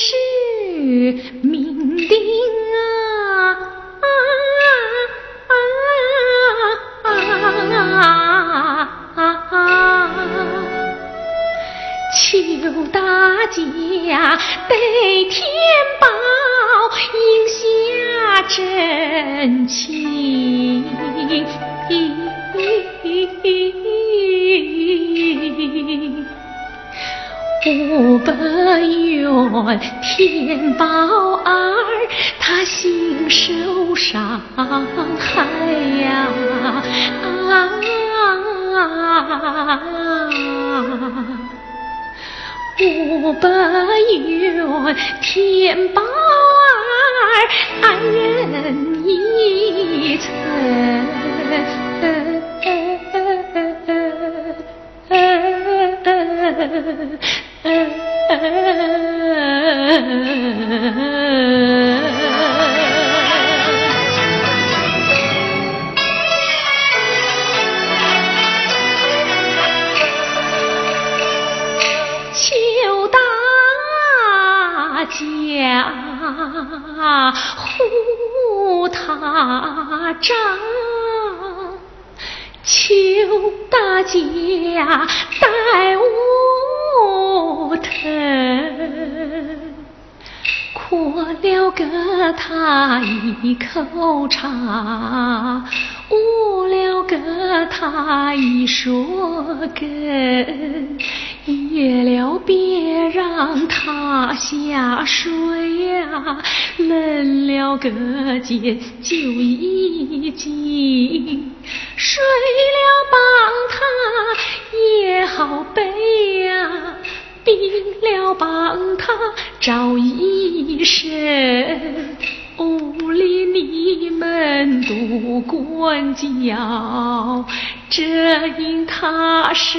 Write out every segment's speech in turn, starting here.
是命定啊！求大家得天报应下真情。五百元，天宝儿他心受伤害呀。五百元，天宝儿爱人一成。护他长，求大家待我疼。喝了个他一口茶，误了个他一说根，夜了别让他下水呀，冷了隔间就一紧，睡了帮他也好背呀。病了帮他找医生，屋里你们都管教，这因他是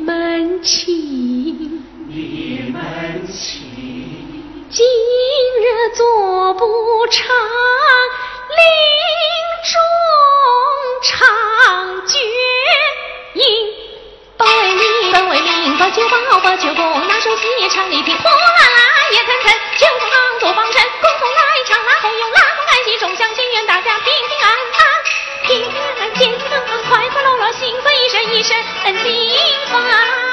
门亲，你门亲，今日做不成临终长绝音。包为民，本为民，把酒保把酒供，拿手戏唱一品，呼啦啦也腾腾，全国帮主帮衬，共来唱拉红缨，拉风干戏，众乡亲，愿大家平平安安，平平安安，健康快快乐乐，幸福。一身金发